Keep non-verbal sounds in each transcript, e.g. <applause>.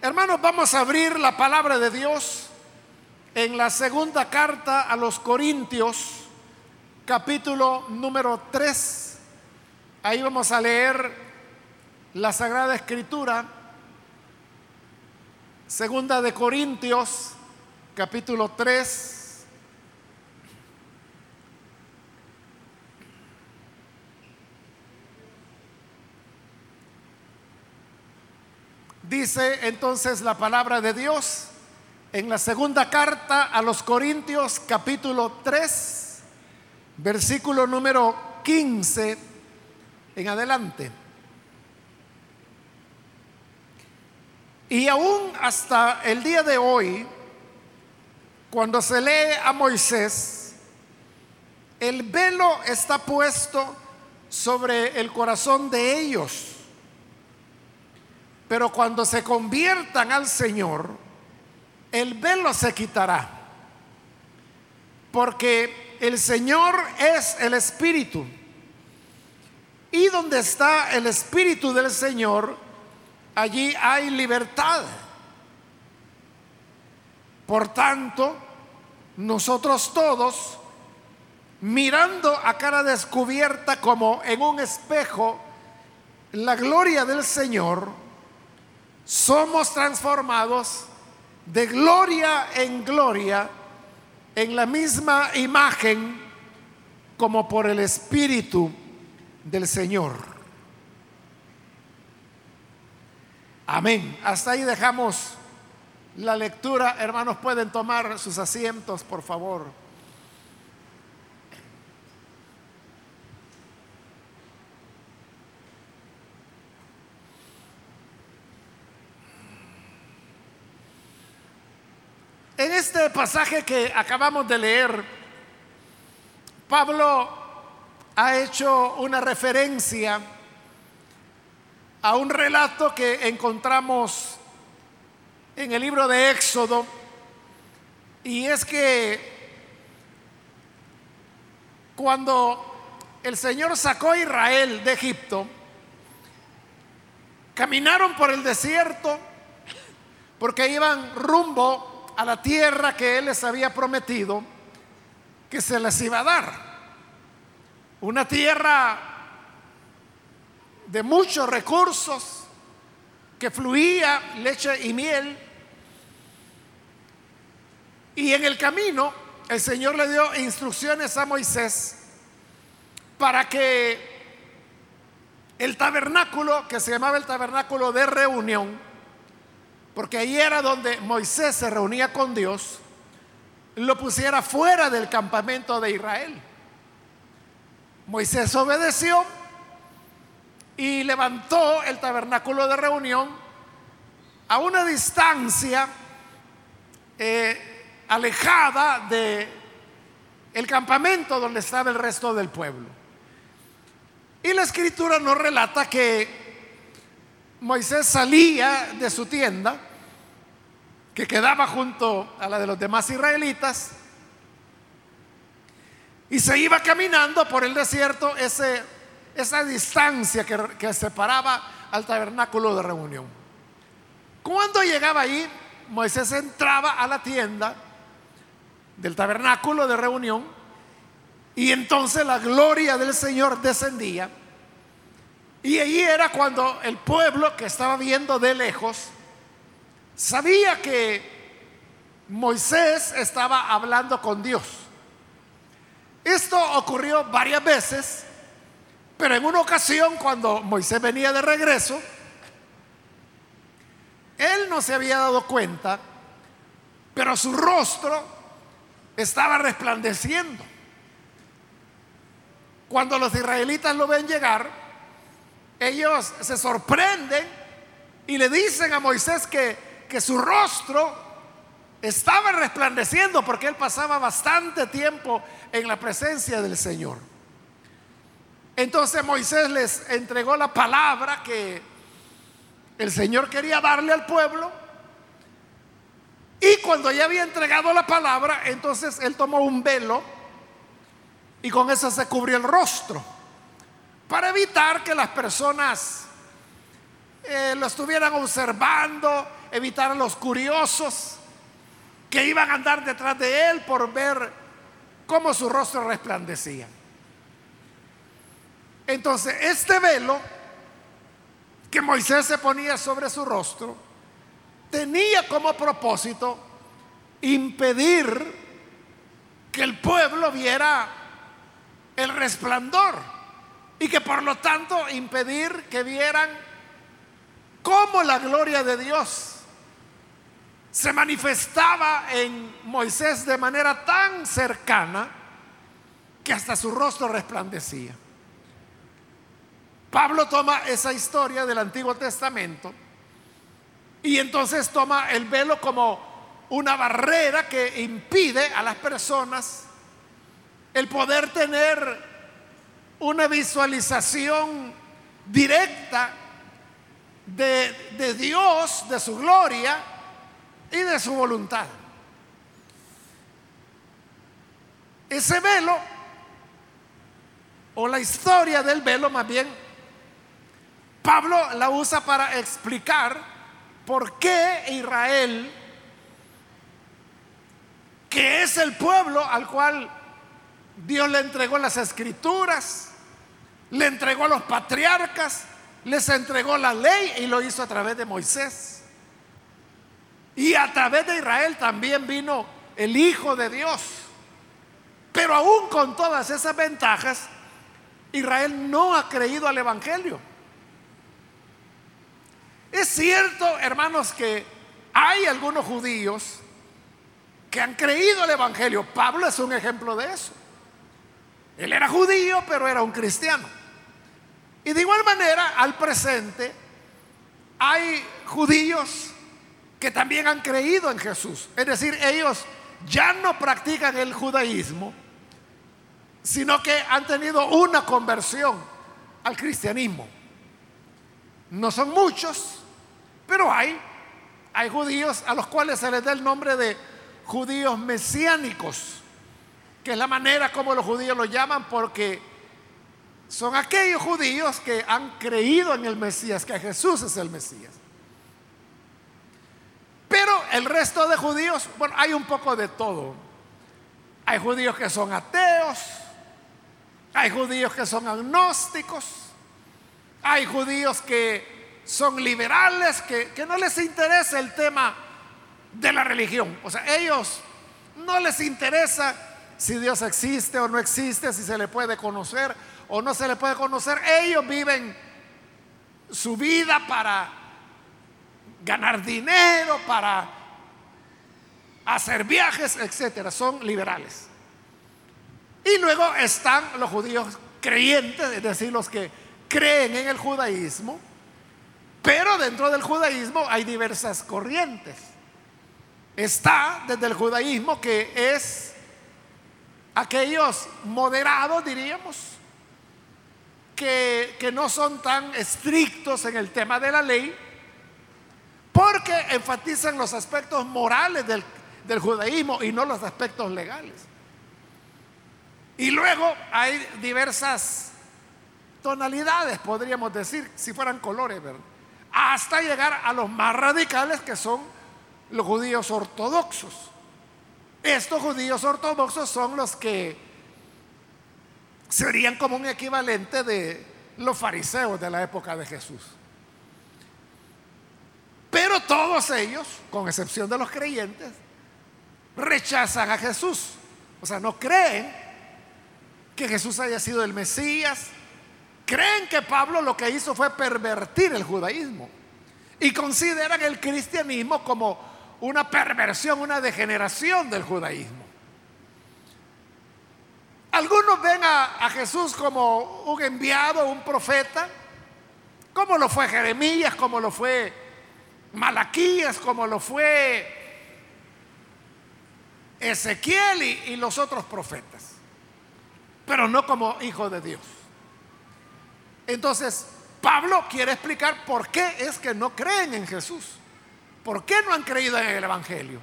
Hermanos, vamos a abrir la palabra de Dios en la segunda carta a los Corintios, capítulo número 3. Ahí vamos a leer la Sagrada Escritura, segunda de Corintios, capítulo 3. Dice entonces la palabra de Dios en la segunda carta a los Corintios capítulo 3, versículo número 15 en adelante. Y aún hasta el día de hoy, cuando se lee a Moisés, el velo está puesto sobre el corazón de ellos pero cuando se conviertan al Señor, el velo se quitará. Porque el Señor es el Espíritu. Y donde está el Espíritu del Señor, allí hay libertad. Por tanto, nosotros todos, mirando a cara descubierta como en un espejo la gloria del Señor, somos transformados de gloria en gloria en la misma imagen como por el Espíritu del Señor. Amén. Hasta ahí dejamos la lectura. Hermanos, pueden tomar sus asientos, por favor. En este pasaje que acabamos de leer, Pablo ha hecho una referencia a un relato que encontramos en el libro de Éxodo, y es que cuando el Señor sacó a Israel de Egipto, caminaron por el desierto porque iban rumbo a la tierra que Él les había prometido que se les iba a dar. Una tierra de muchos recursos, que fluía leche y miel. Y en el camino el Señor le dio instrucciones a Moisés para que el tabernáculo, que se llamaba el tabernáculo de reunión, porque ahí era donde Moisés se reunía con Dios, lo pusiera fuera del campamento de Israel. Moisés obedeció y levantó el tabernáculo de reunión a una distancia eh, alejada de el campamento donde estaba el resto del pueblo. Y la escritura nos relata que Moisés salía de su tienda que quedaba junto a la de los demás israelitas, y se iba caminando por el desierto esa distancia que, que separaba al tabernáculo de reunión. Cuando llegaba ahí, Moisés entraba a la tienda del tabernáculo de reunión y entonces la gloria del Señor descendía. Y ahí era cuando el pueblo que estaba viendo de lejos sabía que Moisés estaba hablando con Dios. Esto ocurrió varias veces, pero en una ocasión cuando Moisés venía de regreso, él no se había dado cuenta, pero su rostro estaba resplandeciendo. Cuando los israelitas lo ven llegar, ellos se sorprenden y le dicen a Moisés que que su rostro estaba resplandeciendo porque él pasaba bastante tiempo en la presencia del Señor. Entonces Moisés les entregó la palabra que el Señor quería darle al pueblo. Y cuando ya había entregado la palabra, entonces él tomó un velo y con eso se cubrió el rostro para evitar que las personas eh, lo estuvieran observando, evitar a los curiosos que iban a andar detrás de él por ver cómo su rostro resplandecía. Entonces, este velo que Moisés se ponía sobre su rostro tenía como propósito impedir que el pueblo viera el resplandor y que por lo tanto impedir que vieran cómo la gloria de Dios se manifestaba en Moisés de manera tan cercana que hasta su rostro resplandecía. Pablo toma esa historia del Antiguo Testamento y entonces toma el velo como una barrera que impide a las personas el poder tener una visualización directa de, de Dios, de su gloria y de su voluntad. Ese velo, o la historia del velo más bien, Pablo la usa para explicar por qué Israel, que es el pueblo al cual Dios le entregó las escrituras, le entregó a los patriarcas, les entregó la ley y lo hizo a través de Moisés. Y a través de Israel también vino el Hijo de Dios. Pero aún con todas esas ventajas, Israel no ha creído al Evangelio. Es cierto, hermanos, que hay algunos judíos que han creído el Evangelio. Pablo es un ejemplo de eso. Él era judío, pero era un cristiano. Y de igual manera, al presente, hay judíos que también han creído en Jesús. Es decir, ellos ya no practican el judaísmo, sino que han tenido una conversión al cristianismo. No son muchos, pero hay, hay judíos a los cuales se les da el nombre de judíos mesiánicos, que es la manera como los judíos lo llaman porque son aquellos judíos que han creído en el Mesías, que Jesús es el Mesías. Pero el resto de judíos, bueno, hay un poco de todo. Hay judíos que son ateos, hay judíos que son agnósticos, hay judíos que son liberales, que, que no les interesa el tema de la religión. O sea, ellos no les interesa si Dios existe o no existe, si se le puede conocer o no se le puede conocer. Ellos viven su vida para ganar dinero, para hacer viajes, etcétera. Son liberales. Y luego están los judíos creyentes, es decir, los que creen en el judaísmo, pero dentro del judaísmo hay diversas corrientes. Está desde el judaísmo que es aquellos moderados, diríamos, que, no son tan estrictos en el tema de la ley, porque enfatizan los aspectos morales del, judaísmo y no los aspectos legales. Y luego hay diversas tonalidades, podríamos decir, si fueran colores. Hasta llegar a los más radicales que son los judíos ortodoxos. Estos judíos ortodoxos son los que serían como un equivalente de los fariseos de la época de Jesús. Pero todos ellos, con excepción de los creyentes, rechazan a Jesús. O sea, no creen que Jesús haya sido el Mesías. Creen que Pablo lo que hizo fue pervertir el judaísmo. Y consideran el cristianismo como una perversión, una degeneración del judaísmo. Algunos ven a, Jesús como un enviado, un profeta, como lo fue Jeremías, como lo fue Malaquías, como lo fue Ezequiel y, y los otros profetas, pero no como hijo de Dios. Entonces, Pablo quiere explicar por qué es que no creen en Jesús, por qué no han creído en el Evangelio.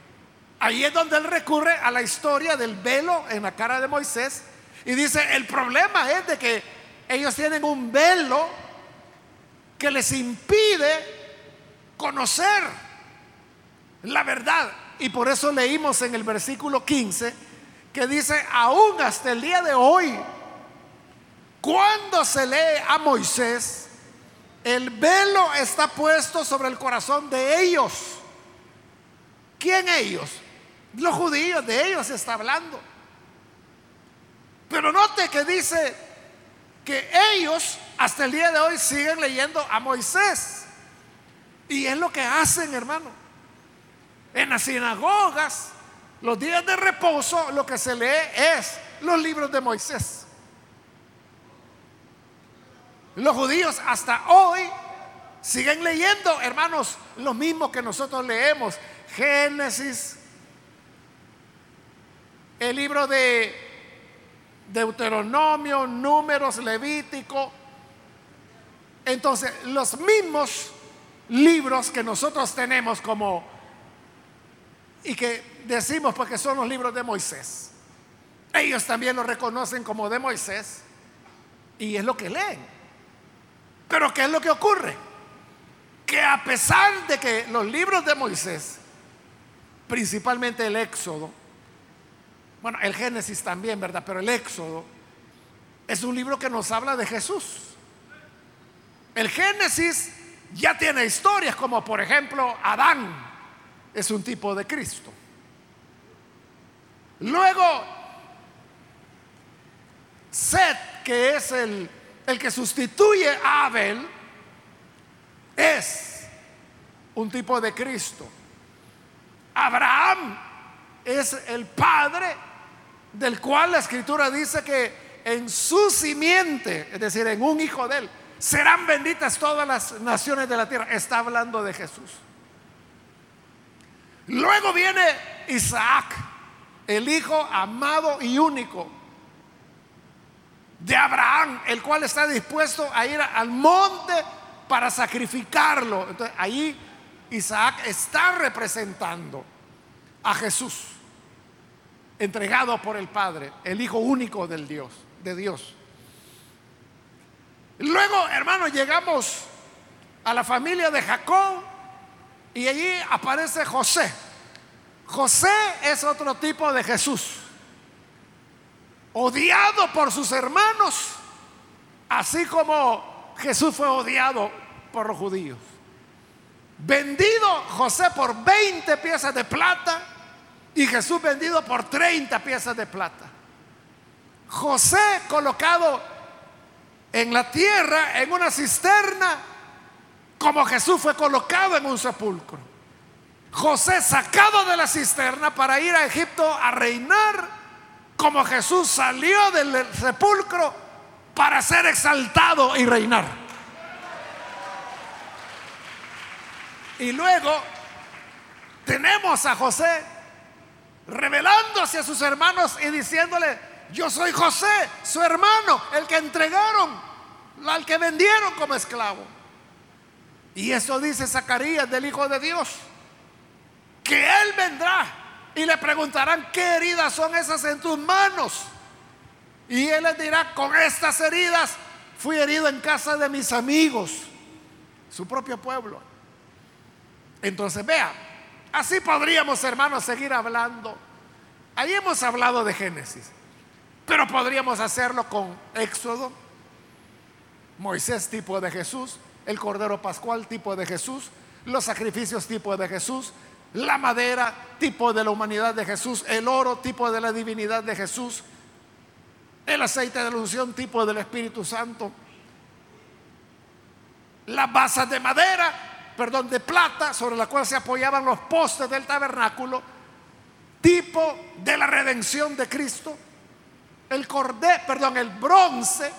Ahí es donde él recurre a la historia del velo en la cara de Moisés y dice, el problema es de que ellos tienen un velo que les impide conocer la verdad. Y por eso leímos en el versículo 15 que dice, aún hasta el día de hoy, cuando se lee a Moisés, el velo está puesto sobre el corazón de ellos. ¿Quién ellos? Los judíos, de ellos está hablando. Pero note que dice que ellos hasta el día de hoy siguen leyendo a Moisés. Y es lo que hacen, hermano. En las sinagogas, los días de reposo, lo que se lee es los libros de Moisés. Los judíos hasta hoy siguen leyendo, hermanos, lo mismo que nosotros leemos. Génesis, el libro de Deuteronomio, Números, Levítico. Entonces, los mismos libros que nosotros tenemos como y que decimos porque son los libros de Moisés. Ellos también lo reconocen como de Moisés y es lo que leen. Pero ¿qué es lo que ocurre? Que a pesar de que los libros de Moisés, principalmente el Éxodo, bueno, el Génesis también, ¿verdad? Pero el Éxodo es un libro que nos habla de Jesús. El Génesis ya tiene historias como por ejemplo Adán es un tipo de Cristo. Luego, Seth, que es el, el que sustituye a Abel, es un tipo de Cristo. Abraham es el padre del cual la escritura dice que en su simiente, es decir, en un hijo de él, serán benditas todas las naciones de la tierra. Está hablando de Jesús. Luego viene Isaac, el hijo amado y único de Abraham, el cual está dispuesto a ir al monte para sacrificarlo. Entonces ahí Isaac está representando a Jesús entregado por el Padre, el Hijo único del Dios, de Dios. Luego, hermanos, llegamos a la familia de Jacob y allí aparece José. José es otro tipo de Jesús, odiado por sus hermanos, así como Jesús fue odiado por los judíos. Vendido José por 20 piezas de plata y Jesús vendido por 30 piezas de plata. José colocado en la tierra, en una cisterna, como Jesús fue colocado en un sepulcro. José sacado de la cisterna para ir a Egipto a reinar, como Jesús salió del sepulcro para ser exaltado y reinar. Y luego tenemos a José revelándose a sus hermanos y diciéndole, yo soy José, su hermano, el que entregaron, al que vendieron como esclavo. Y eso dice Zacarías del Hijo de Dios, que Él vendrá y le preguntarán, ¿qué heridas son esas en tus manos? Y Él les dirá, con estas heridas fui herido en casa de mis amigos, su propio pueblo. Entonces, vea, Así podríamos, hermanos, seguir hablando. Ahí hemos hablado de Génesis, pero podríamos hacerlo con Éxodo, Moisés tipo de Jesús, el Cordero Pascual tipo de Jesús, los sacrificios tipo de Jesús, la madera tipo de la humanidad de Jesús, el oro tipo de la divinidad de Jesús, el aceite de la unción tipo del Espíritu Santo, las basas de madera perdón, de plata sobre la cual se apoyaban los postes del tabernáculo, tipo de la redención de Cristo, el cordé, perdón, el bronce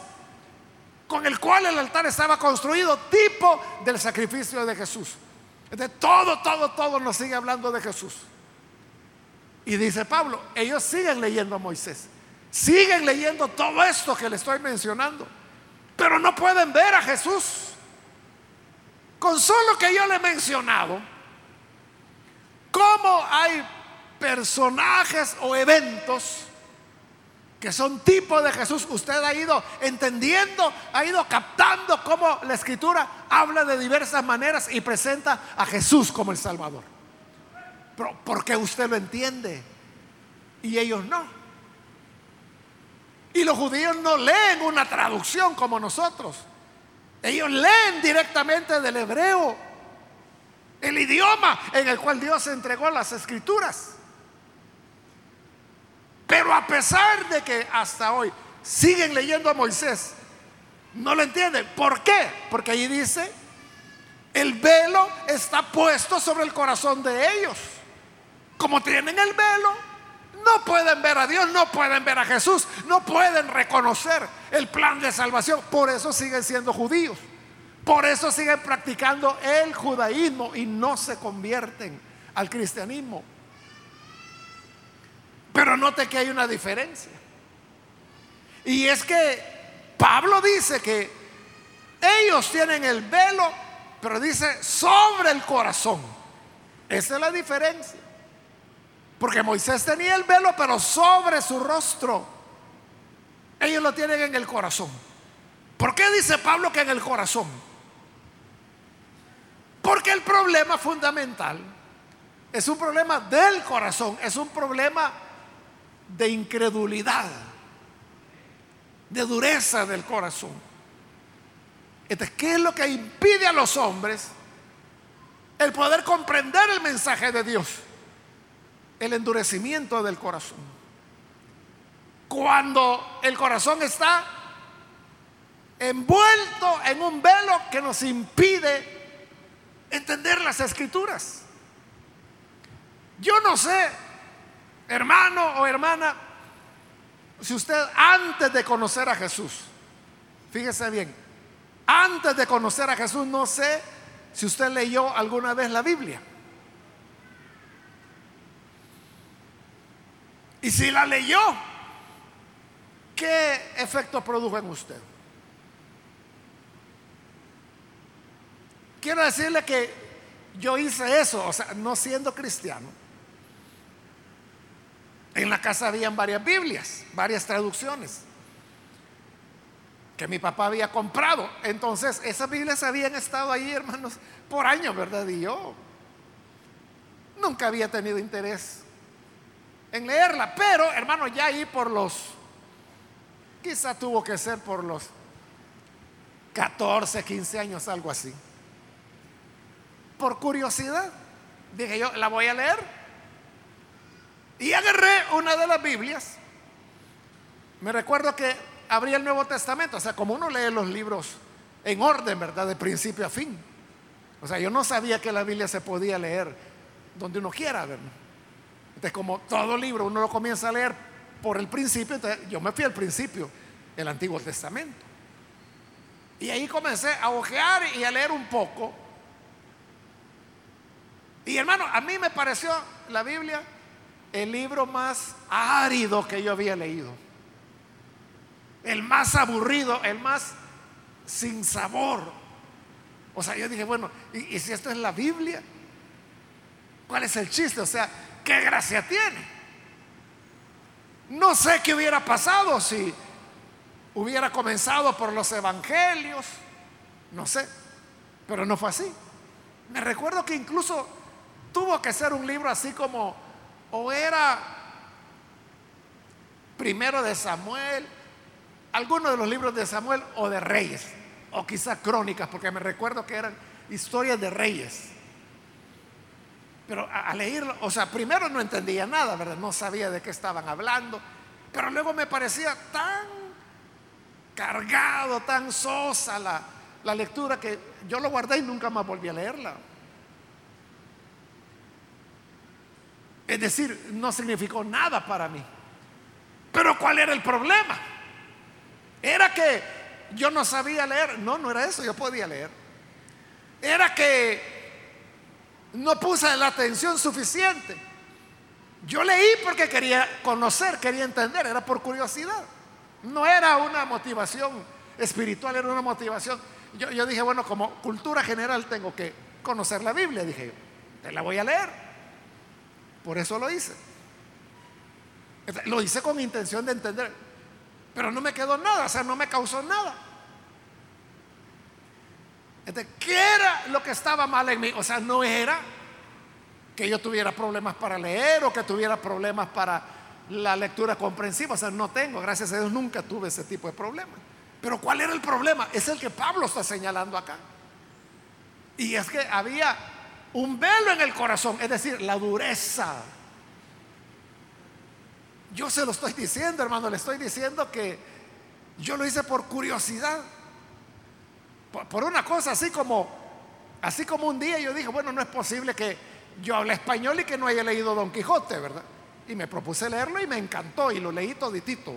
con el cual el altar estaba construido, tipo del sacrificio de Jesús. De todo, todo, todo nos sigue hablando de Jesús. Y dice Pablo, ellos siguen leyendo a Moisés, siguen leyendo todo esto que le estoy mencionando, pero no pueden ver a Jesús. Con solo que yo le he mencionado, cómo hay personajes o eventos que son tipo de Jesús, usted ha ido entendiendo, ha ido captando cómo la escritura habla de diversas maneras y presenta a Jesús como el Salvador. Pero porque usted lo entiende y ellos no. Y los judíos no leen una traducción como nosotros. Ellos leen directamente del hebreo, el idioma en el cual Dios entregó las escrituras. Pero a pesar de que hasta hoy siguen leyendo a Moisés, no lo entienden. ¿Por qué? Porque ahí dice, el velo está puesto sobre el corazón de ellos. Como tienen el velo, no pueden ver a Dios, no pueden ver a Jesús, no pueden reconocer el plan de salvación. Por eso siguen siendo judíos. Por eso siguen practicando el judaísmo y no se convierten al cristianismo. Pero note que hay una diferencia. Y es que Pablo dice que ellos tienen el velo, pero dice sobre el corazón. Esa es la diferencia. Porque Moisés tenía el velo, pero sobre su rostro. Ellos lo tienen en el corazón. ¿Por qué dice Pablo que en el corazón? Porque el problema fundamental es un problema del corazón, es un problema de incredulidad, de dureza del corazón. Entonces, ¿qué es lo que impide a los hombres el poder comprender el mensaje de Dios? El endurecimiento del corazón. Cuando el corazón está envuelto en un velo que nos impide entender las escrituras. Yo no sé hermano o hermana, si usted antes de conocer a Jesús, fíjese bien, antes de conocer a Jesús, no sé si usted leyó alguna vez la Biblia. Y si la leyó, ¿qué efecto produjo en usted? Quiero decirle que yo hice eso, o sea, no siendo cristiano en la casa habían varias Biblias, varias traducciones que mi papá había comprado. Entonces, esas Biblias habían estado ahí, hermanos, por años, ¿verdad? Y yo nunca había tenido interés en leerla, pero, hermano, ya ahí por los, quizá tuvo que ser por los 14, 15 años, algo así. Por curiosidad, dije yo, la voy a leer. Y agarré una de las Biblias. Me recuerdo que abrí el Nuevo Testamento, o sea, como uno lee los libros en orden, ¿verdad? De principio a fin. O sea, yo no sabía que la Biblia se podía leer donde uno quiera, ¿verdad? Entonces, como todo libro uno lo comienza a leer por el principio, entonces yo me fui al principio, el Antiguo Testamento. Y ahí comencé a ojear y a leer un poco. Y hermano, a mí me pareció la Biblia el libro más árido que yo había leído. El más aburrido, el más sin sabor. O sea, yo dije, bueno, ¿y, si esto es la Biblia? ¿Cuál es el chiste? O sea, ¿qué gracia tiene? No sé qué hubiera pasado si hubiera comenzado por los evangelios, no sé, pero no fue así. Me recuerdo que incluso tuvo que ser un libro así como o era primero de Samuel, algunos de los libros de Samuel o de reyes, o quizá crónicas, porque me recuerdo que eran historias de reyes. Pero a, leerlo, o sea, primero no entendía nada, ¿verdad? No sabía de qué estaban hablando, pero luego me parecía tan cargado, tan sosa la, la lectura que yo lo guardé y nunca más volví a leerla. Es decir, no significó nada para mí. Pero ¿cuál era el problema? Era que yo no sabía leer. No, no era eso, yo podía leer. Era que no puse la atención suficiente. Yo leí porque quería conocer, quería entender, era por curiosidad. No era una motivación espiritual, era una motivación. Yo, dije, bueno, como cultura general tengo que conocer la Biblia. Dije, te la voy a leer. Por eso lo hice. Lo hice con intención de entender. pero no me quedó nada, o sea, no me causó nada. Entonces, ¿qué era lo que estaba mal en mí? O sea, no era que yo tuviera problemas para leer o que tuviera problemas para la lectura comprensiva. O sea, no tengo, gracias a Dios nunca tuve ese tipo de problemas. Pero ¿cuál era el problema? Es el que Pablo está señalando acá. Y es que había un velo en el corazón, es decir, la dureza. Yo se lo estoy diciendo, hermano, le estoy diciendo que yo lo hice por curiosidad. Por, una cosa así como, así como un día yo dije, bueno, no es posible que yo hable español y que no haya leído Don Quijote, ¿verdad? Y me propuse leerlo y me encantó y lo leí toditito.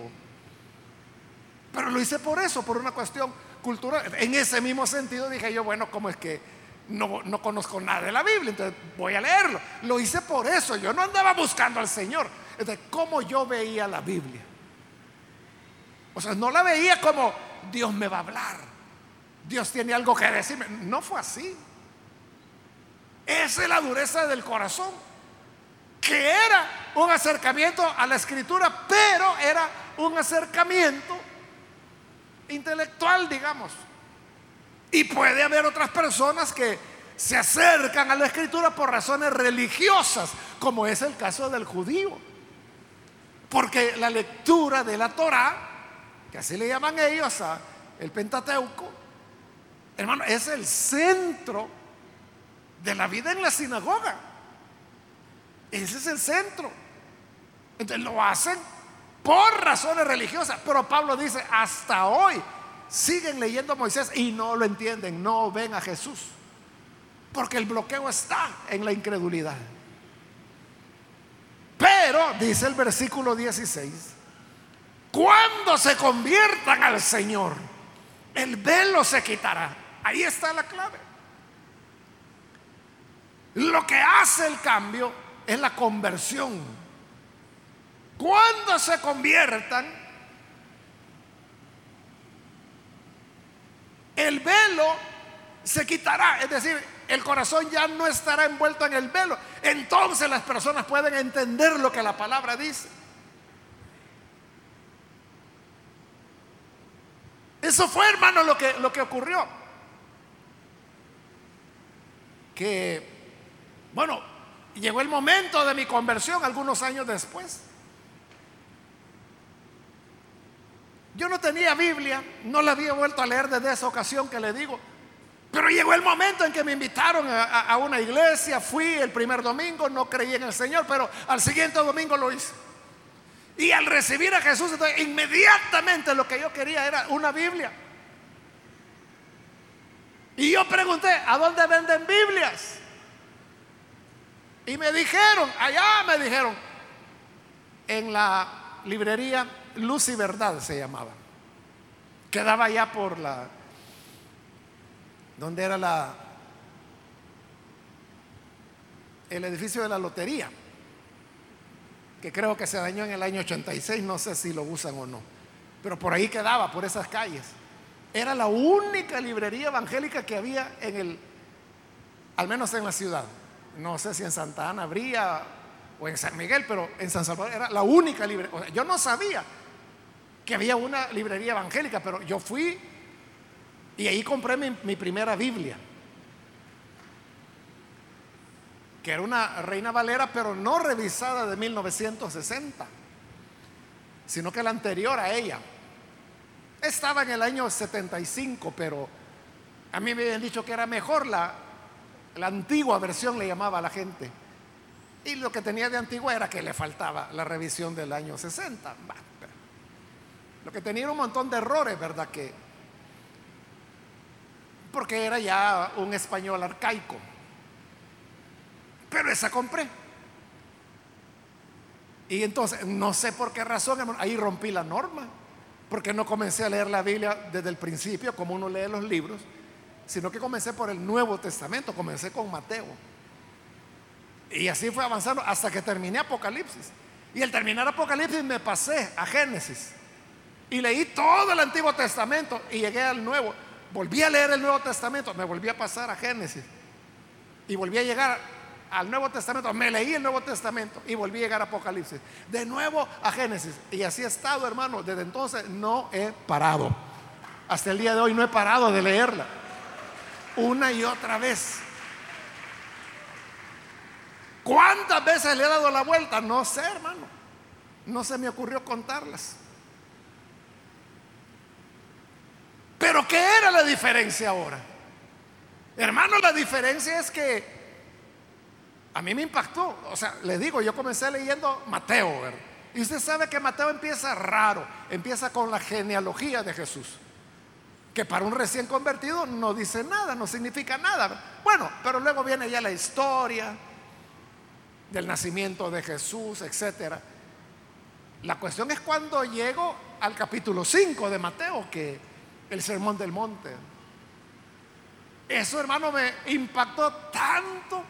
Pero lo hice por eso, por una cuestión cultural. En ese mismo sentido dije yo, bueno, ¿cómo es que no, no conozco nada de la Biblia? Entonces voy a leerlo. Lo hice por eso, yo no andaba buscando al Señor. Entonces, ¿cómo yo veía la Biblia? O sea, no la veía como Dios me va a hablar. Dios tiene algo que decirme. No fue así. Esa es la dureza del corazón. Que era un acercamiento a la escritura, pero era un acercamiento intelectual, digamos. Y puede haber otras personas que se acercan a la escritura por razones religiosas, como es el caso del judío. Porque la lectura de la Torah, que así le llaman ellos a el Pentateuco, hermano, es el centro de la vida en la sinagoga. Ese es el centro. Entonces lo hacen por razones religiosas. Pero Pablo dice, hasta hoy siguen leyendo a Moisés y no lo entienden, no ven a Jesús. Porque el bloqueo está en la incredulidad. Pero, dice el versículo 16, cuando se conviertan al Señor, el velo se quitará. Ahí está la clave. Lo que hace el cambio es la conversión. Cuando se conviertan, el velo se quitará. Es decir, el corazón ya no estará envuelto en el velo. Entonces las personas pueden entender lo que la palabra dice. Eso fue, hermano, lo que, lo que ocurrió. Que, bueno, llegó el momento de mi conversión algunos años después. Yo no tenía Biblia, no la había vuelto a leer desde esa ocasión que le digo. Pero llegó el momento en que me invitaron a, una iglesia, fui el primer domingo, no creí en el Señor, pero al siguiente domingo lo hice. Y al recibir a Jesús, inmediatamente lo que yo quería era una Biblia. Y yo pregunté, ¿a dónde venden Biblias? Y me dijeron, allá me dijeron, en la librería Luz y Verdad se llamaba. Quedaba ya por la, donde era la, el edificio de la lotería, que creo que se dañó en el año 86, no sé si lo usan o no, pero por ahí quedaba, por esas calles. Era la única librería evangélica que había en el, al menos en la ciudad. No sé si en Santa Ana habría o en San Miguel, pero en San Salvador era la única librería. yo no sabía que había una librería evangélica, pero yo fui y ahí compré mi, primera Biblia, que era una Reina Valera, pero no revisada de 1960, sino que la anterior a ella. Estaba en el año 75, pero a mí me habían dicho que era mejor la, antigua versión, le llamaba a la gente. Y lo que tenía de antigua era que le faltaba la revisión del año 60. Lo que tenía un montón de errores, ¿verdad? Que, porque era ya un español arcaico. Pero esa compré. Y entonces, no sé por qué razón, ahí rompí la norma. Porque no comencé a leer la Biblia desde el principio, como uno lee los libros, sino que comencé por el Nuevo Testamento, comencé con Mateo. Y así fue avanzando hasta que terminé Apocalipsis. Y al terminar Apocalipsis me pasé a Génesis. Y leí todo el Antiguo Testamento y llegué al Nuevo. Volví a leer el Nuevo Testamento, me volví a pasar a Génesis. Y volví a llegar al Nuevo Testamento, me leí el Nuevo Testamento y volví a llegar a Apocalipsis. De nuevo a Génesis. Y así he estado, hermano. Desde entonces no he parado. Hasta el día de hoy no he parado de leerla. Una y otra vez. ¿Cuántas veces le he dado la vuelta? No sé, hermano. No se me ocurrió contarlas. Pero ¿qué era la diferencia ahora? Hermano, la diferencia es que a mí me impactó. O sea, le digo, yo comencé leyendo Mateo. Y usted sabe que Mateo empieza raro. Empieza con la genealogía de Jesús. Que para un recién convertido no dice nada, no significa nada. Bueno, pero luego viene ya la historia del nacimiento de Jesús, etcétera. La cuestión es cuando llego al capítulo 5 de Mateo, que el sermón del monte. Eso, hermano, me impactó tanto.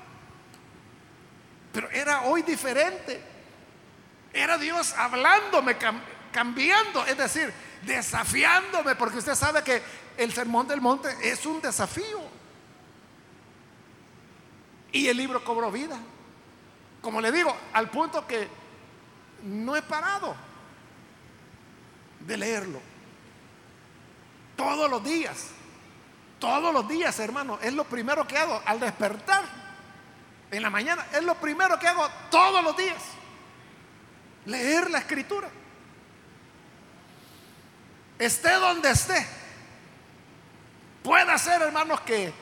Pero era hoy diferente. Era Dios hablándome, cambiando, es decir, desafiándome, porque usted sabe que el sermón del monte es un desafío. Y el libro cobró vida. Como le digo, al punto que no he parado de leerlo. Todos los días. Todos los días, hermano. Es lo primero que hago al despertar. En la mañana. Es lo primero que hago todos los días. Leer la escritura. Esté donde esté. Puede ser, hermanos, que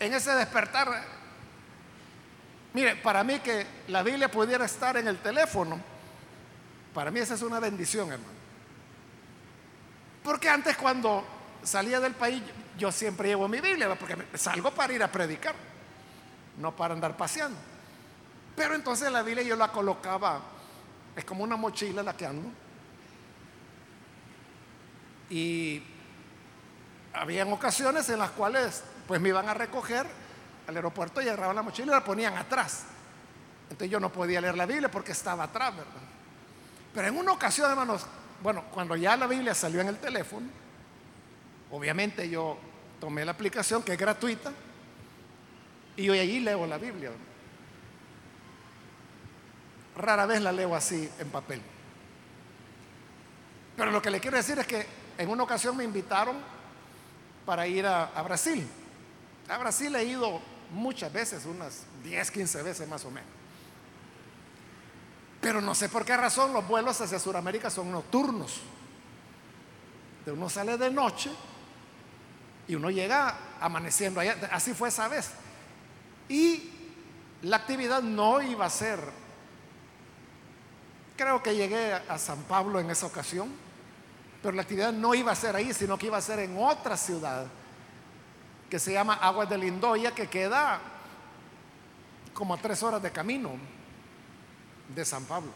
en ese despertar, mire, para mí que la Biblia pudiera estar en el teléfono, para mí esa es una bendición, hermano. Porque antes cuando salía del país yo siempre llevo mi Biblia, porque salgo para ir a predicar, no para andar paseando. Pero entonces la Biblia yo la colocaba, es como una mochila la que ando. Y habían ocasiones en las cuales pues me iban a recoger al aeropuerto y agarraban la mochila y la ponían atrás. Entonces yo no podía leer la Biblia porque estaba atrás, ¿verdad? Pero en una ocasión, hermanos, bueno, cuando ya la Biblia salió en el teléfono, obviamente yo tomé la aplicación que es gratuita y hoy allí leo la Biblia. Rara vez la leo así en papel. Pero lo que le quiero decir es que en una ocasión me invitaron para ir a, Brasil. A Brasil he ido muchas veces, unas 10, 15 veces más o menos. Pero no sé por qué razón los vuelos hacia Sudamérica son nocturnos. Uno sale de noche y uno llega amaneciendo allá. Así fue esa vez. Y la actividad no iba a ser. Creo que llegué a San Pablo en esa ocasión, pero la actividad no iba a ser ahí, sino que iba a ser en otra ciudad que se llama Aguas de Lindoya, que queda como a tres horas de camino de San Pablo.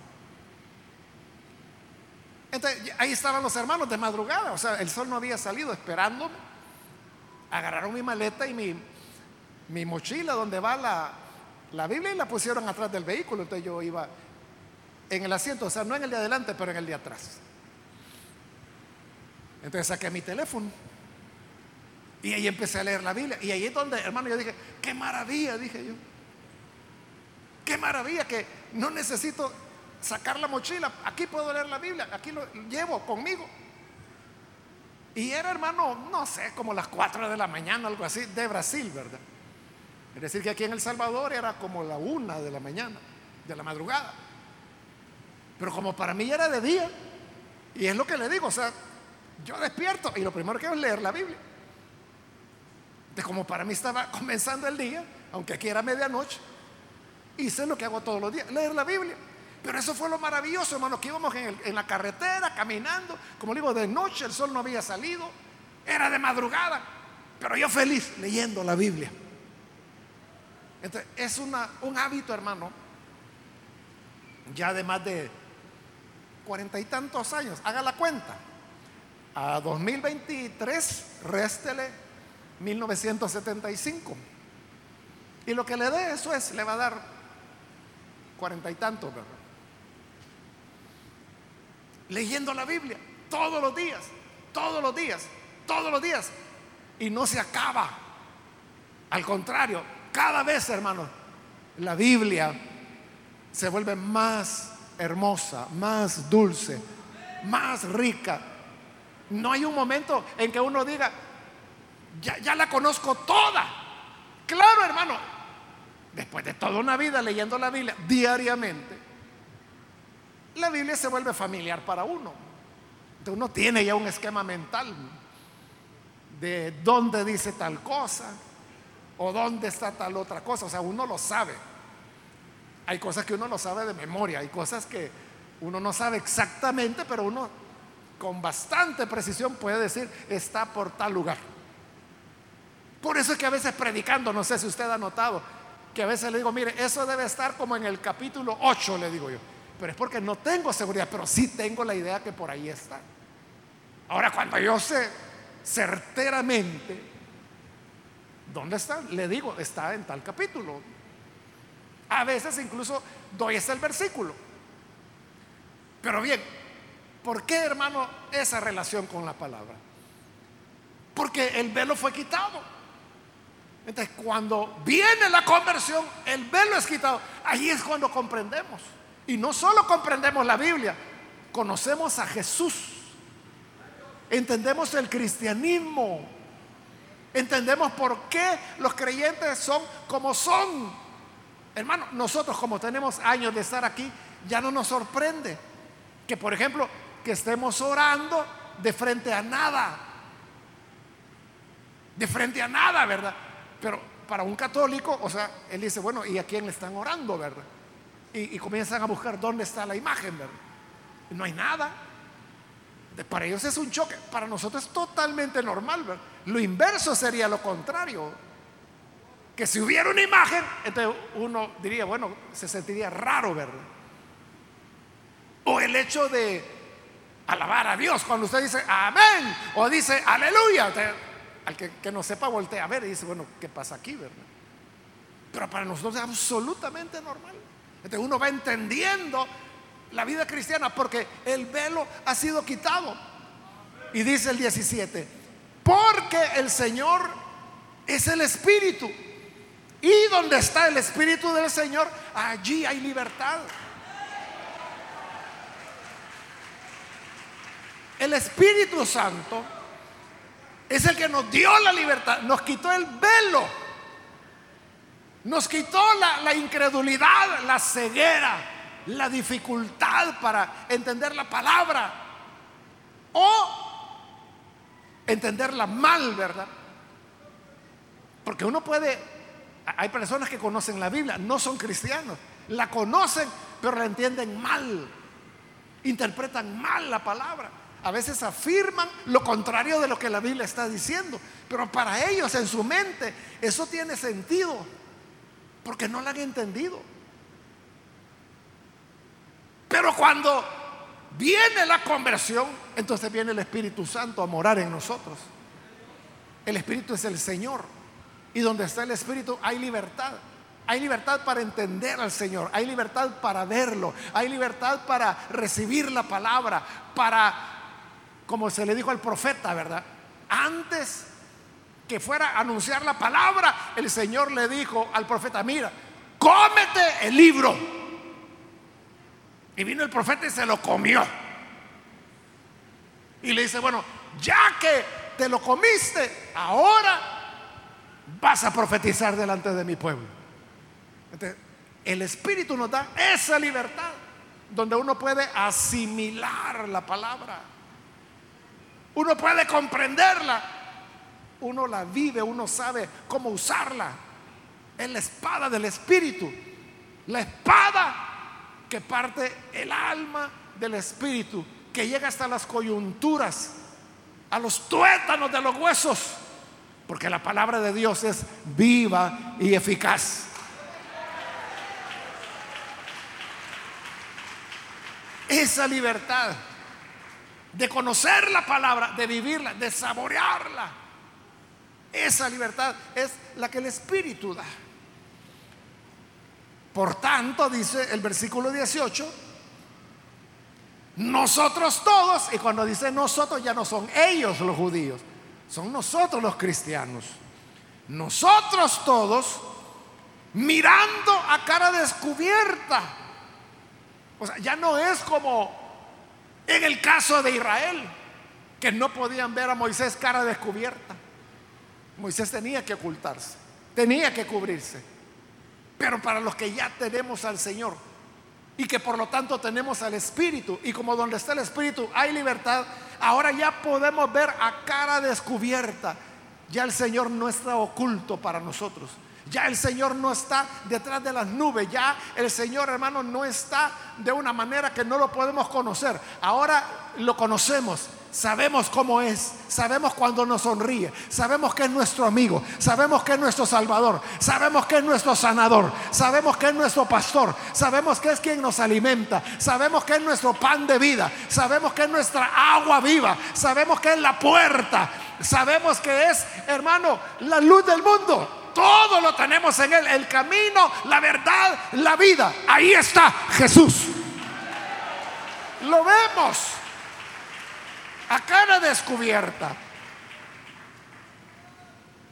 Entonces, ahí estaban los hermanos de madrugada, o sea, el sol no había salido esperándome. Agarraron mi maleta y mi, mi mochila donde va la, la Biblia y la pusieron atrás del vehículo. Entonces yo iba en el asiento, o sea, no en el de adelante, pero en el de atrás. Entonces saqué mi teléfono y ahí empecé a leer la Biblia. Y ahí es donde, hermano, yo dije, qué maravilla, dije yo. Qué maravilla que no necesito sacar la mochila. Aquí puedo leer la Biblia. Aquí lo llevo conmigo. Y era, hermano, no sé, como las 4 de la mañana, algo así, de Brasil, ¿verdad? Es decir, que aquí en El Salvador era como la una de la mañana, de la madrugada. Pero como para mí era de día, y es lo que le digo, o sea, yo despierto y lo primero que hago es leer la Biblia. De como para mí estaba <laughs> comenzando el día, aunque aquí era medianoche, Hice lo que hago todos los días, leer la Biblia. Pero eso fue lo maravilloso, hermano, que íbamos en, la carretera caminando, como digo, de noche el sol no había salido, era de madrugada, pero yo feliz leyendo la Biblia. Entonces, es un hábito, hermano, ya de más de cuarenta y tantos años, haga la cuenta. A 2023, réstele 1975. Y lo que le dé eso es, le va a dar cuarenta y tantos, ¿verdad? Leyendo la Biblia todos los días, todos los días, todos los días. Y no se acaba. Al contrario, cada vez, hermanos, la Biblia se vuelve más hermosa, más dulce, más rica. No hay un momento en que uno diga, ya, ya la conozco toda. Claro, hermano, después de toda una vida leyendo la Biblia diariamente, la Biblia se vuelve familiar para uno. Entonces uno tiene ya un esquema mental de dónde dice tal cosa o dónde está tal otra cosa. O sea, uno lo sabe. Hay cosas que uno no sabe de memoria, hay cosas que uno no sabe exactamente, pero uno con bastante precisión puede decir está por tal lugar. Por eso es que a veces predicando, no sé si usted ha notado, que a veces le digo, mire, eso debe estar como en el capítulo 8, le digo yo. Pero es porque no tengo seguridad, pero sí tengo la idea que por ahí está. Ahora, cuando yo sé certeramente dónde está, le digo, está en tal capítulo. A veces incluso doy ese el versículo. Pero bien, ¿por qué, hermano, esa relación con la palabra? Porque el velo fue quitado. Entonces, cuando viene la conversión, el velo es quitado. Ahí es cuando comprendemos. Y no solo comprendemos la Biblia, conocemos a Jesús. Entendemos el cristianismo. Entendemos por qué los creyentes son como son. Hermano, nosotros como tenemos años de estar aquí, ya no nos sorprende que, por ejemplo, que estemos orando de frente a nada. De frente a nada, ¿verdad? Pero para un católico, o sea, él dice, bueno, ¿y a quién le están orando, verdad? Y, comienzan a buscar dónde está la imagen, ¿verdad? No hay nada. para ellos es un choque, para nosotros es totalmente normal, ¿verdad? Lo inverso sería lo contrario. Que si hubiera una imagen, entonces uno diría, bueno, se sentiría raro, ¿verdad? O el hecho de alabar a Dios cuando usted dice amén o dice aleluya. Al que, no sepa voltea a ver y dice, bueno, ¿qué pasa aquí, verdad? Pero para nosotros es absolutamente normal. Entonces uno va entendiendo la vida cristiana porque el velo ha sido quitado. Y dice el 17, porque el Señor es el Espíritu. Y donde está el Espíritu del Señor, allí hay libertad. El Espíritu Santo es el que nos dio la libertad, nos quitó el velo, nos quitó la, incredulidad, la ceguera, la dificultad para entender la palabra o entenderla mal, ¿verdad? Porque uno puede, hay personas que conocen la Biblia, no son cristianos, la conocen, pero la entienden mal, interpretan mal la palabra a veces afirman lo contrario de lo que la Biblia está diciendo. Pero para ellos en su mente eso tiene sentido. Porque no la han entendido. Pero cuando viene la conversión, entonces viene el Espíritu Santo a morar en nosotros. El Espíritu es el Señor. Y donde está el Espíritu hay libertad. Hay libertad para entender al Señor, hay libertad para verlo, hay libertad para recibir la palabra, para como se le dijo al profeta, ¿verdad? Antes que fuera a anunciar la palabra, el Señor le dijo al profeta, mira, cómete el libro. Y vino el profeta y se lo comió. Y le dice, bueno, ya que te lo comiste, ahora vas a profetizar delante de mi pueblo. El Espíritu nos da esa libertad, donde uno puede asimilar la palabra. Uno puede comprenderla. Uno la vive, uno sabe cómo usarla. Es la espada del Espíritu. La espada que parte el alma del Espíritu, que llega hasta las coyunturas, a los tuétanos de los huesos. Porque la palabra de Dios es viva y eficaz. Esa libertad de conocer la palabra, de vivirla, de saborearla. Esa libertad es la que el Espíritu da. Por tanto, dice el versículo 18, nosotros todos, y cuando dice nosotros ya no son ellos los judíos, son nosotros los cristianos. Nosotros todos mirando a cara descubierta. O sea, ya no es como en el caso de Israel, que no podían ver a Moisés cara descubierta. Moisés tenía que ocultarse, tenía que cubrirse. Pero para los que ya tenemos al Señor y que por lo tanto tenemos al Espíritu, y como donde está el Espíritu hay libertad, ahora ya podemos ver a cara descubierta. Ya el Señor no está oculto para nosotros. Ya el Señor no está detrás de las nubes. Ya el Señor, hermano, no está de una manera que no lo podemos conocer. Ahora lo conocemos. Sabemos cómo es, sabemos cuando nos sonríe, sabemos que es nuestro amigo, sabemos que es nuestro salvador, sabemos que es nuestro sanador, sabemos que es nuestro pastor, sabemos que es quien nos alimenta, sabemos que es nuestro pan de vida, sabemos que es nuestra agua viva, sabemos que es la puerta, sabemos que es, hermano, la luz del mundo. Todo lo tenemos en Él. El camino, la verdad, la vida. Ahí está Jesús. Lo vemos a cara descubierta.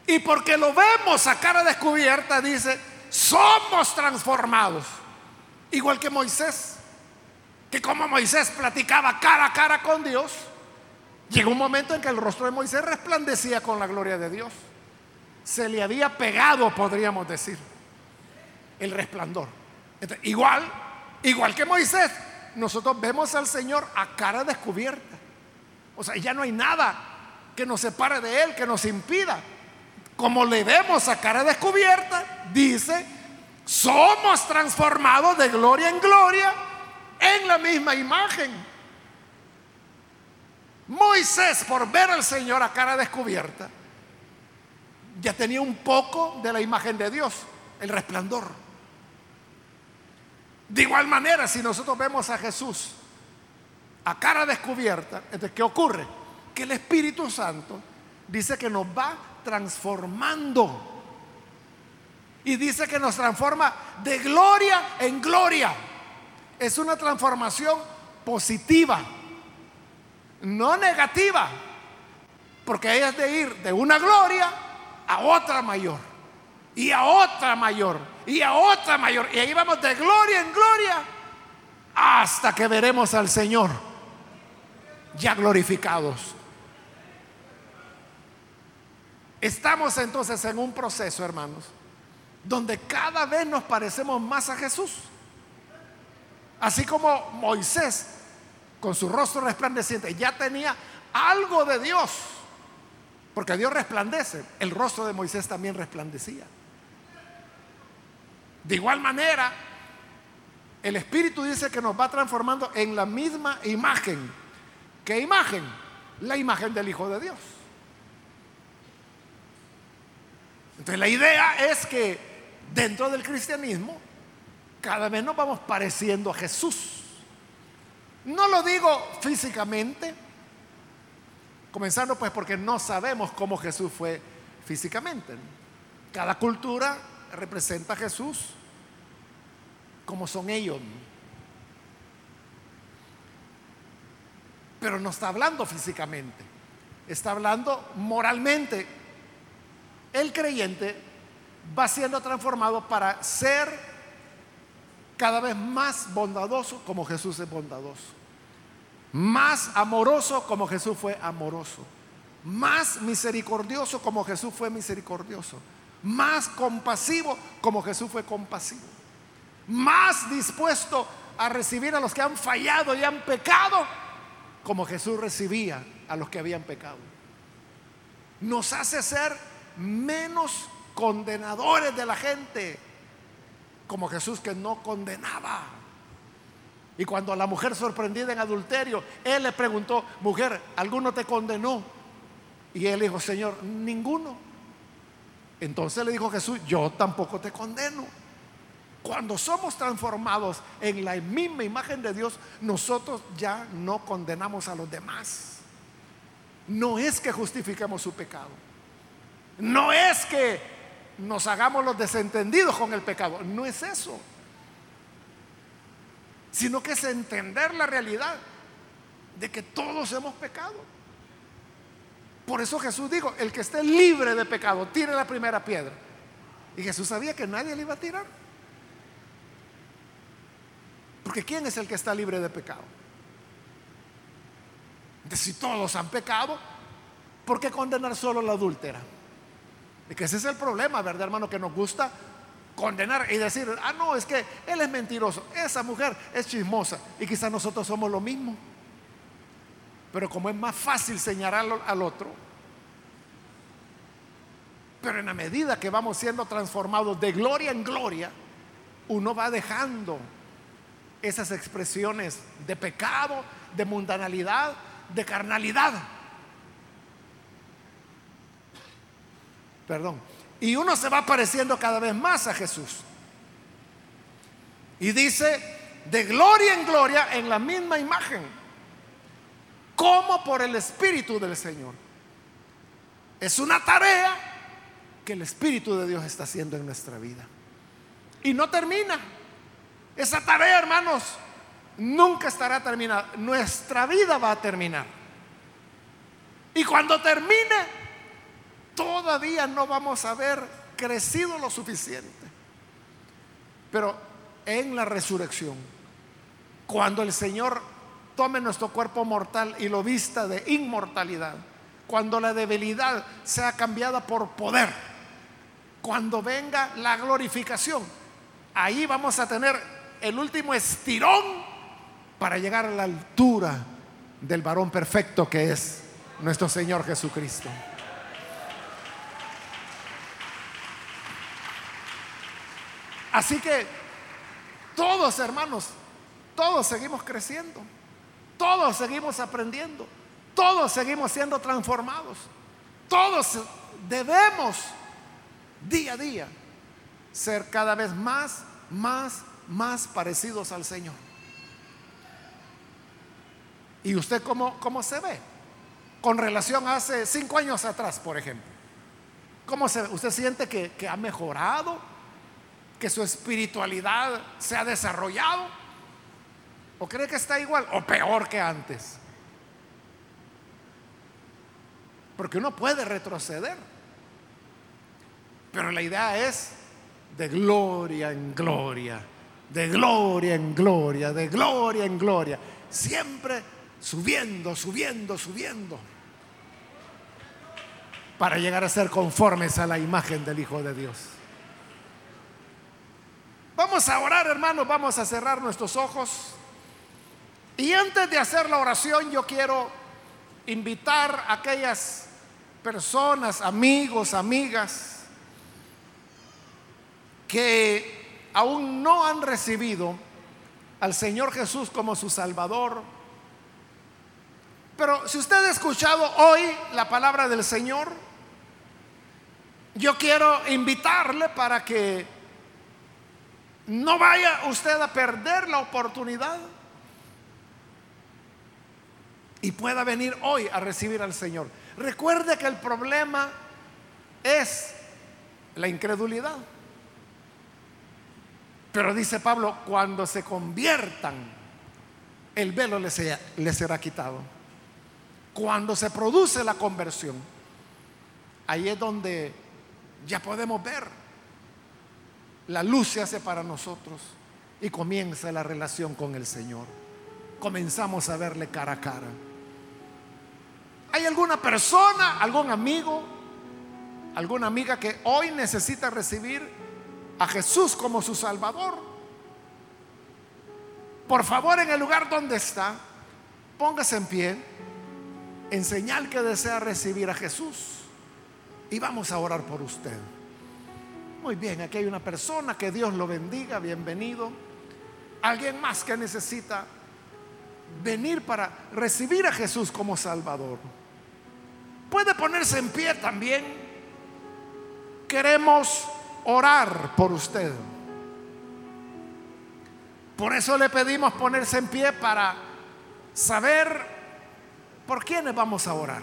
Y porque lo vemos a cara descubierta, dice, somos transformados. Igual que Moisés, que como Moisés platicaba cara a cara con Dios, llegó un momento en que el rostro de Moisés resplandecía con la gloria de Dios se le había pegado, podríamos decir, el resplandor. igual, igual que Moisés, nosotros vemos al Señor a cara descubierta. O sea, ya no hay nada que nos separe de Él, que nos impida. Como le vemos a cara descubierta, dice, somos transformados de gloria en gloria en la misma imagen. Moisés, por ver al Señor a cara descubierta, ya tenía un poco de la imagen de Dios, el resplandor. De igual manera, si nosotros vemos a Jesús a cara descubierta, ¿qué ocurre? Que el Espíritu Santo dice que nos va transformando. Y dice que nos transforma de gloria en gloria. Es una transformación positiva, no negativa. Porque es de ir de una gloria a otra mayor, y a otra mayor, y a otra mayor. Y ahí vamos de gloria en gloria hasta que veremos al Señor ya glorificados. Estamos entonces en un proceso, hermanos, donde cada vez nos parecemos más a Jesús. Así como Moisés, con su rostro resplandeciente, ya tenía algo de Dios porque Dios resplandece. El rostro de Moisés también resplandecía. De igual manera, el Espíritu dice que nos va transformando en la misma imagen. ¿Qué imagen? La imagen del Hijo de Dios. Entonces la idea es que dentro del cristianismo cada vez nos vamos pareciendo a Jesús. No lo digo físicamente, Comenzando pues porque no sabemos cómo Jesús fue físicamente. Cada cultura representa a Jesús como son ellos. Pero no está hablando físicamente, está hablando moralmente. El creyente va siendo transformado para ser cada vez más bondadoso como Jesús es bondadoso. Más amoroso como Jesús fue amoroso, más misericordioso como Jesús fue misericordioso, más compasivo como Jesús fue compasivo, más dispuesto a recibir a los que han fallado y han pecado como Jesús recibía a los que habían pecado. Nos hace ser menos condenadores de la gente, como Jesús que no condenaba. Y cuando la mujer sorprendida en adulterio, él le preguntó, mujer, ¿alguno te condenó? Y él dijo, Señor, ninguno. Entonces le dijo Jesús, yo tampoco te condeno. Cuando somos transformados en la misma imagen de Dios, nosotros ya no condenamos a los demás. No es que justifiquemos su pecado. No es que nos hagamos los desentendidos con el pecado. No es eso sino que es entender la realidad de que todos hemos pecado. Por eso Jesús dijo, el que esté libre de pecado, tire la primera piedra. Y Jesús sabía que nadie le iba a tirar. Porque ¿quién es el que está libre de pecado? Si todos han pecado, ¿por qué condenar solo la adúltera? Y que ese es el problema, ¿verdad, hermano? Que nos gusta condenar y decir, ah, no, es que él es mentiroso, esa mujer es chismosa y quizás nosotros somos lo mismo. Pero como es más fácil señalarlo al otro, pero en la medida que vamos siendo transformados de gloria en gloria, uno va dejando esas expresiones de pecado, de mundanalidad, de carnalidad. Perdón. Y uno se va pareciendo cada vez más a Jesús. Y dice, de gloria en gloria en la misma imagen, como por el Espíritu del Señor. Es una tarea que el Espíritu de Dios está haciendo en nuestra vida. Y no termina. Esa tarea, hermanos, nunca estará terminada. Nuestra vida va a terminar. Y cuando termine, todavía no vamos a haber crecido lo suficiente. Pero en la resurrección, cuando el Señor tome nuestro cuerpo mortal y lo vista de inmortalidad, cuando la debilidad sea cambiada por poder, cuando venga la glorificación, ahí vamos a tener el último estirón para llegar a la altura del varón perfecto que es nuestro Señor Jesucristo. Así que todos, hermanos, todos seguimos creciendo, todos seguimos aprendiendo, todos seguimos siendo transformados, todos debemos día a día ser cada vez más, más, más parecidos al Señor. ¿Y usted cómo, cómo se ve? Con relación a hace cinco años atrás, por ejemplo. ¿Cómo se, ¿Usted siente que, que ha mejorado? que su espiritualidad se ha desarrollado? ¿O cree que está igual o peor que antes? Porque uno puede retroceder. Pero la idea es de gloria en gloria, de gloria en gloria, de gloria en gloria. Siempre subiendo, subiendo, subiendo. Para llegar a ser conformes a la imagen del Hijo de Dios. Vamos a orar, hermanos, vamos a cerrar nuestros ojos. Y antes de hacer la oración, yo quiero invitar a aquellas personas, amigos, amigas, que aún no han recibido al Señor Jesús como su Salvador. Pero si usted ha escuchado hoy la palabra del Señor, yo quiero invitarle para que no vaya usted a perder la oportunidad y pueda venir hoy a recibir al Señor. Recuerde que el problema es la incredulidad. Pero dice Pablo, cuando se conviertan, el velo les será, quitado. Cuando se produce la conversión, ahí es donde ya podemos ver la luz se hace para nosotros y comienza la relación con el Señor. Comenzamos a verle cara a cara. ¿Hay alguna persona, algún amigo, alguna amiga que hoy necesita recibir a Jesús como su Salvador? Por favor, en el lugar donde está, póngase en pie en señal que desea recibir a Jesús y vamos a orar por usted. Muy bien, aquí hay una persona, que Dios lo bendiga, bienvenido. Alguien más que necesita venir para recibir a Jesús como Salvador. Puede ponerse en pie también. Queremos orar por usted. Por eso le pedimos ponerse en pie para saber por quiénes vamos a orar.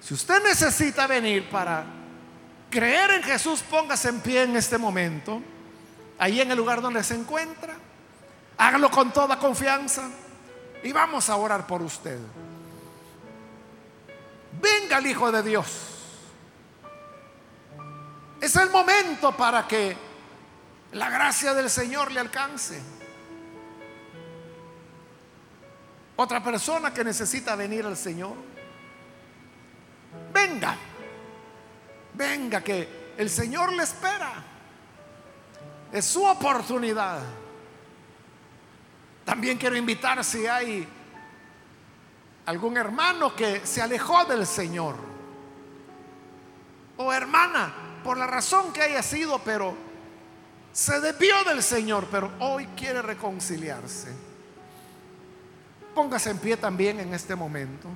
Si usted necesita venir para creer en Jesús, póngase en pie en este momento, ahí en el lugar donde se encuentra. Hágalo con toda confianza y vamos a orar por usted. Venga el Hijo de Dios. Es el momento para que la gracia del Señor le alcance. Otra persona que necesita venir al Señor. Venga, venga que el Señor le espera. Es su oportunidad. También quiero invitar si hay algún hermano que se alejó del Señor. O hermana, por la razón que haya sido, pero se desvió del Señor, pero hoy quiere reconciliarse. Póngase en pie también en este momento.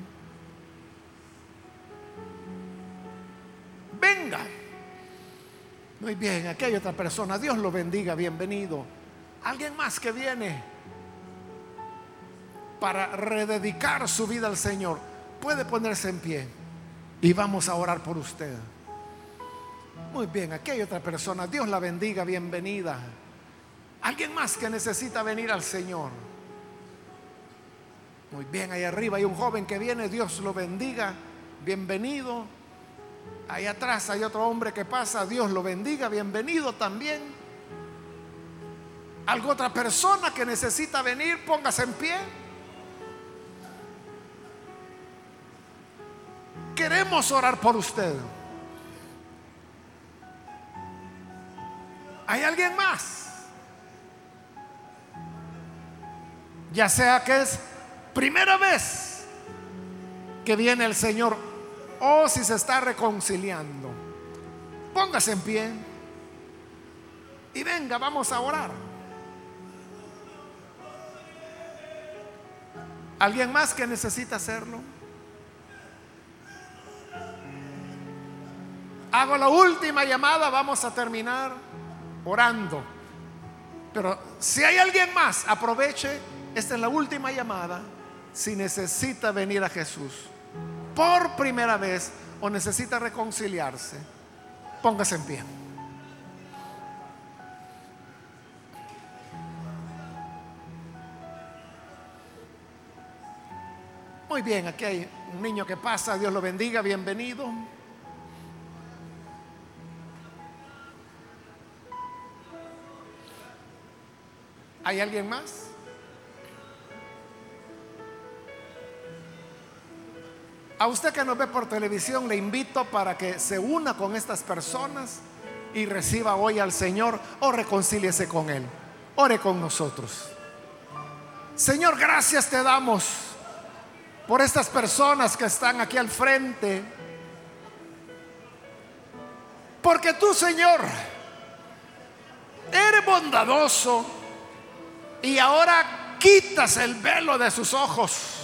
Venga. Muy bien, aquí hay otra persona. Dios lo bendiga, bienvenido. Alguien más que viene para rededicar su vida al Señor. Puede ponerse en pie y vamos a orar por usted. Muy bien, aquí hay otra persona. Dios la bendiga, bienvenida. Alguien más que necesita venir al Señor. Muy bien, ahí arriba hay un joven que viene, Dios lo bendiga, bienvenido. Ahí atrás hay otro hombre que pasa, Dios lo bendiga, bienvenido también. ¿Alguna otra persona que necesita venir? Póngase en pie. Queremos orar por usted. ¿Hay alguien más? Ya sea que es primera vez que viene el Señor o si se está reconciliando. Póngase en pie y venga, vamos a orar. ¿Alguien más que necesita hacerlo? Hago la última llamada, vamos a terminar orando. Pero si hay alguien más, aproveche, esta es la última llamada, si necesita venir a Jesús por primera vez o necesita reconciliarse, póngase en pie. Muy bien, aquí hay un niño que pasa, Dios lo bendiga, bienvenido. ¿Hay alguien más? A usted que nos ve por televisión le invito para que se una con estas personas y reciba hoy al Señor o reconcíliese con Él. Ore con nosotros. Señor, gracias te damos por estas personas que están aquí al frente. Porque tú, Señor, eres bondadoso y ahora quitas el velo de sus ojos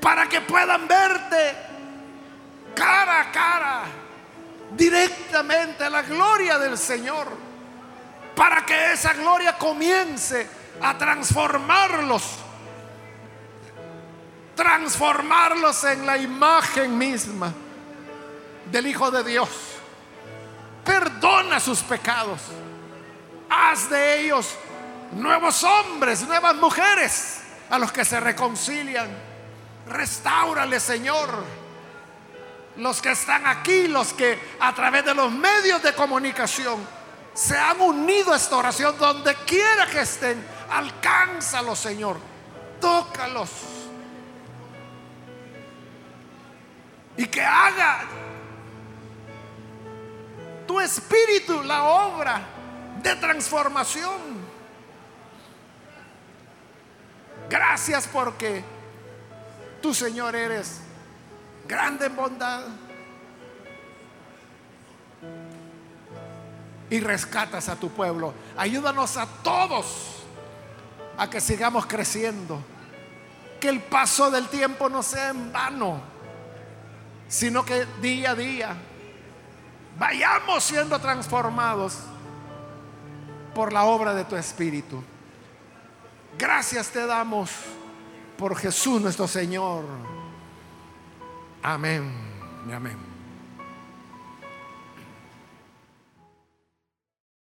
para que puedan verte cara a cara, directamente a la gloria del Señor, para que esa gloria comience a transformarlos, transformarlos en la imagen misma del Hijo de Dios. Perdona sus pecados, haz de ellos nuevos hombres, nuevas mujeres a los que se reconcilian. Restaurale, Señor. Los que están aquí, los que a través de los medios de comunicación se han unido a esta oración, donde quiera que estén, alcánzalos, Señor. Tócalos. Y que haga tu espíritu la obra de transformación. Gracias porque tú, Señor, eres grande en bondad y rescatas a tu pueblo. Ayúdanos a todos a que sigamos creciendo. Que el paso del tiempo no sea en vano, sino que día a día vayamos siendo transformados por la obra de tu Espíritu. Gracias te damos por Jesús nuestro Señor. Amén amén.